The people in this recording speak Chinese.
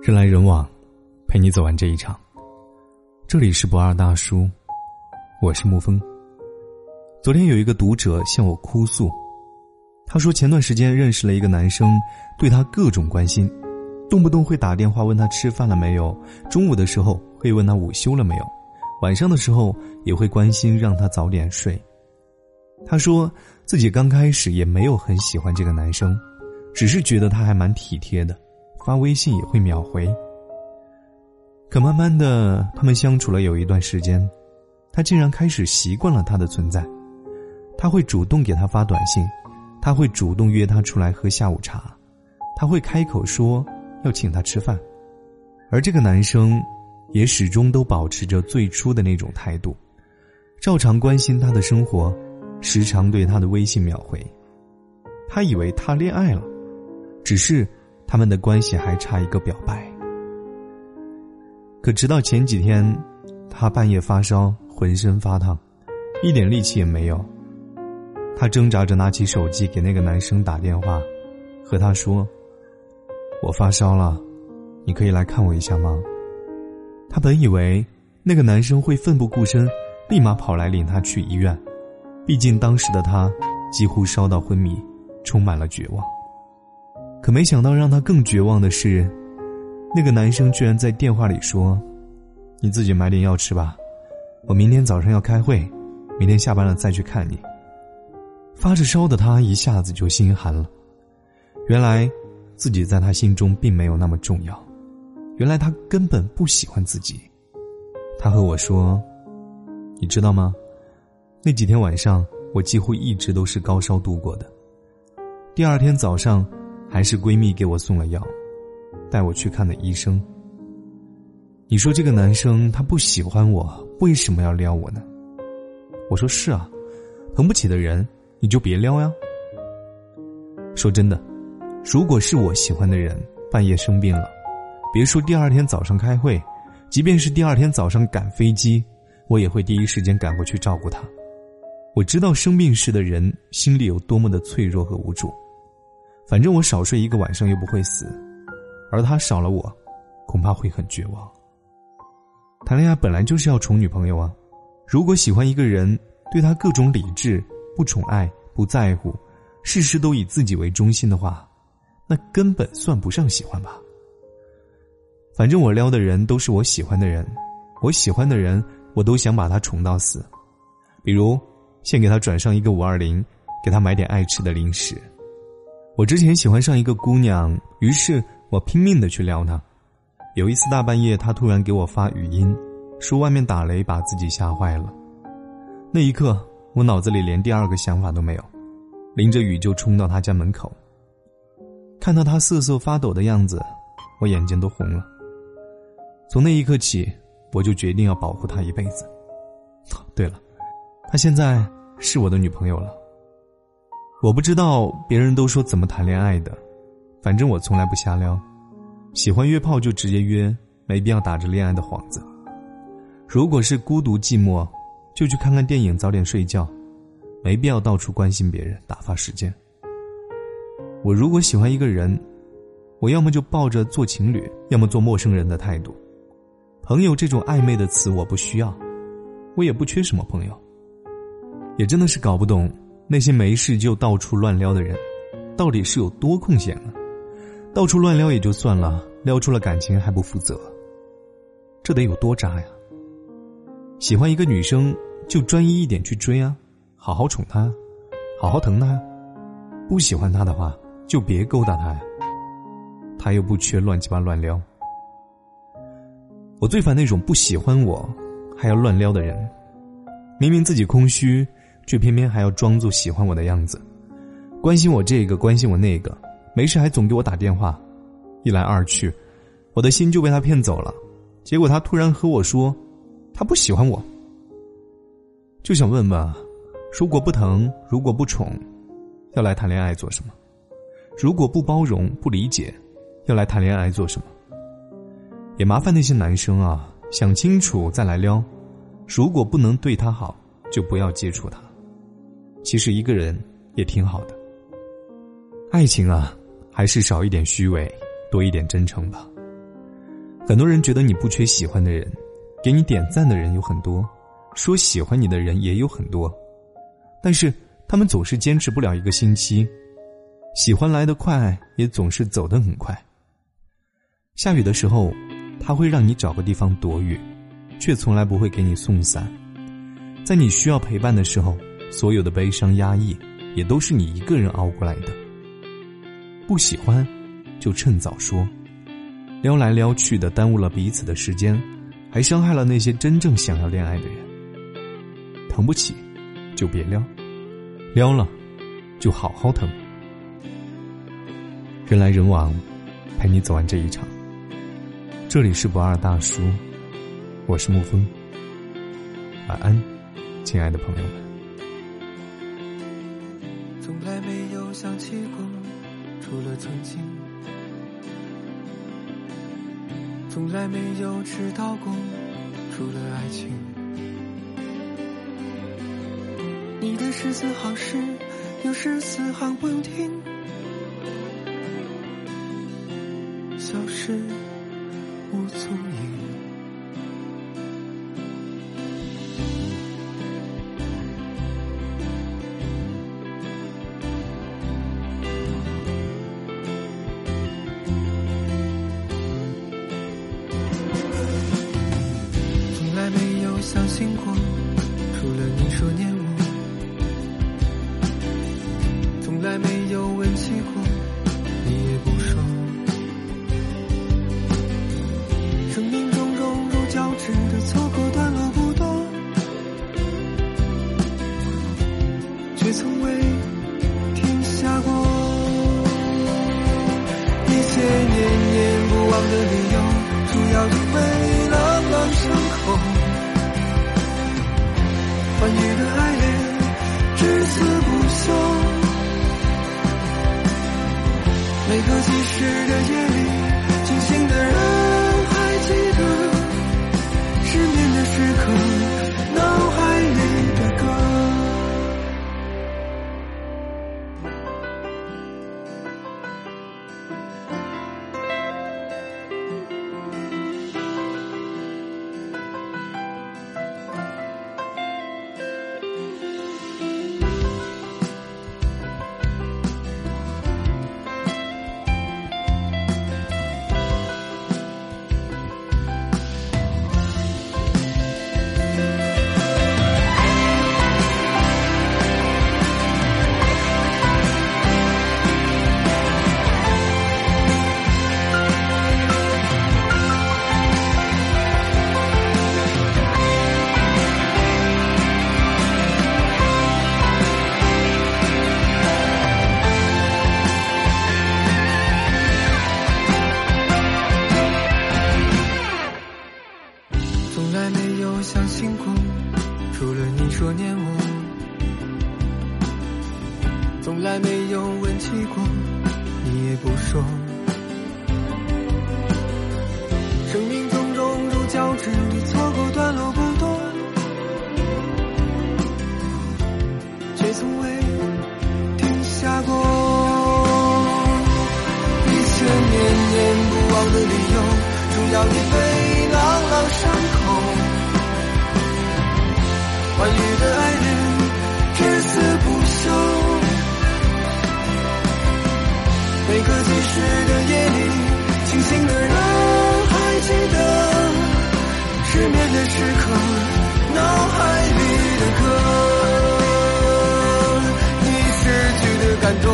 人来人往，陪你走完这一场。这里是不二大叔，我是沐风。昨天有一个读者向我哭诉，他说前段时间认识了一个男生，对他各种关心，动不动会打电话问他吃饭了没有，中午的时候会问他午休了没有，晚上的时候也会关心让他早点睡。他说自己刚开始也没有很喜欢这个男生。只是觉得他还蛮体贴的，发微信也会秒回。可慢慢的，他们相处了有一段时间，他竟然开始习惯了他的存在。他会主动给他发短信，他会主动约他出来喝下午茶，他会开口说要请他吃饭，而这个男生也始终都保持着最初的那种态度，照常关心他的生活，时常对他的微信秒回。他以为他恋爱了。只是，他们的关系还差一个表白。可直到前几天，他半夜发烧，浑身发烫，一点力气也没有。他挣扎着拿起手机给那个男生打电话，和他说：“我发烧了，你可以来看我一下吗？”他本以为那个男生会奋不顾身，立马跑来领他去医院，毕竟当时的他几乎烧到昏迷，充满了绝望。可没想到，让他更绝望的是，那个男生居然在电话里说：“你自己买点药吃吧，我明天早上要开会，明天下班了再去看你。”发着烧的他一下子就心寒了。原来，自己在他心中并没有那么重要，原来他根本不喜欢自己。他和我说：“你知道吗？那几天晚上，我几乎一直都是高烧度过的。第二天早上。”还是闺蜜给我送了药，带我去看的医生。你说这个男生他不喜欢我，为什么要撩我呢？我说是啊，疼不起的人你就别撩呀。说真的，如果是我喜欢的人半夜生病了，别说第二天早上开会，即便是第二天早上赶飞机，我也会第一时间赶过去照顾他。我知道生病时的人心里有多么的脆弱和无助。反正我少睡一个晚上又不会死，而他少了我，恐怕会很绝望。谈恋爱本来就是要宠女朋友啊，如果喜欢一个人，对他各种理智，不宠爱，不在乎，事事都以自己为中心的话，那根本算不上喜欢吧。反正我撩的人都是我喜欢的人，我喜欢的人，我都想把他宠到死，比如先给他转上一个五二零，给他买点爱吃的零食。我之前喜欢上一个姑娘，于是我拼命的去撩她。有一次大半夜，她突然给我发语音，说外面打雷，把自己吓坏了。那一刻，我脑子里连第二个想法都没有，淋着雨就冲到她家门口。看到她瑟瑟发抖的样子，我眼睛都红了。从那一刻起，我就决定要保护她一辈子。对了，她现在是我的女朋友了。我不知道别人都说怎么谈恋爱的，反正我从来不瞎撩，喜欢约炮就直接约，没必要打着恋爱的幌子。如果是孤独寂寞，就去看看电影，早点睡觉，没必要到处关心别人，打发时间。我如果喜欢一个人，我要么就抱着做情侣，要么做陌生人的态度。朋友这种暧昧的词我不需要，我也不缺什么朋友。也真的是搞不懂。那些没事就到处乱撩的人，到底是有多空闲呢？到处乱撩也就算了，撩出了感情还不负责，这得有多渣呀！喜欢一个女生就专一一点去追啊，好好宠她，好好疼她；不喜欢她的话就别勾搭她呀，她又不缺乱七八乱撩。我最烦那种不喜欢我还要乱撩的人，明明自己空虚。却偏偏还要装作喜欢我的样子，关心我这个，关心我那个，没事还总给我打电话，一来二去，我的心就被他骗走了。结果他突然和我说，他不喜欢我。就想问问，如果不疼，如果不宠，要来谈恋爱做什么？如果不包容、不理解，要来谈恋爱做什么？也麻烦那些男生啊，想清楚再来撩。如果不能对他好，就不要接触他。其实一个人也挺好的。爱情啊，还是少一点虚伪，多一点真诚吧。很多人觉得你不缺喜欢的人，给你点赞的人有很多，说喜欢你的人也有很多，但是他们总是坚持不了一个星期。喜欢来得快，也总是走得很快。下雨的时候，他会让你找个地方躲雨，却从来不会给你送伞。在你需要陪伴的时候，所有的悲伤压抑，也都是你一个人熬过来的。不喜欢，就趁早说。撩来撩去的，耽误了彼此的时间，还伤害了那些真正想要恋爱的人。疼不起，就别撩；撩了，就好好疼。人来人往，陪你走完这一场。这里是不二大叔，我是沐风。晚安，亲爱的朋友们。从来没有想起过，除了曾经。从来没有知道过，除了爱情。你的十四行诗，有十四行不用听，个从来没有问起过，你也不说。生命中种如交织的错过段落不多，却从未停下过。一些念念不忘的理由，终要一醉，朗朗上口。关于的爱人。积雪的夜里，清醒的人还记得失眠的时刻，脑海里的歌，你失去的感动。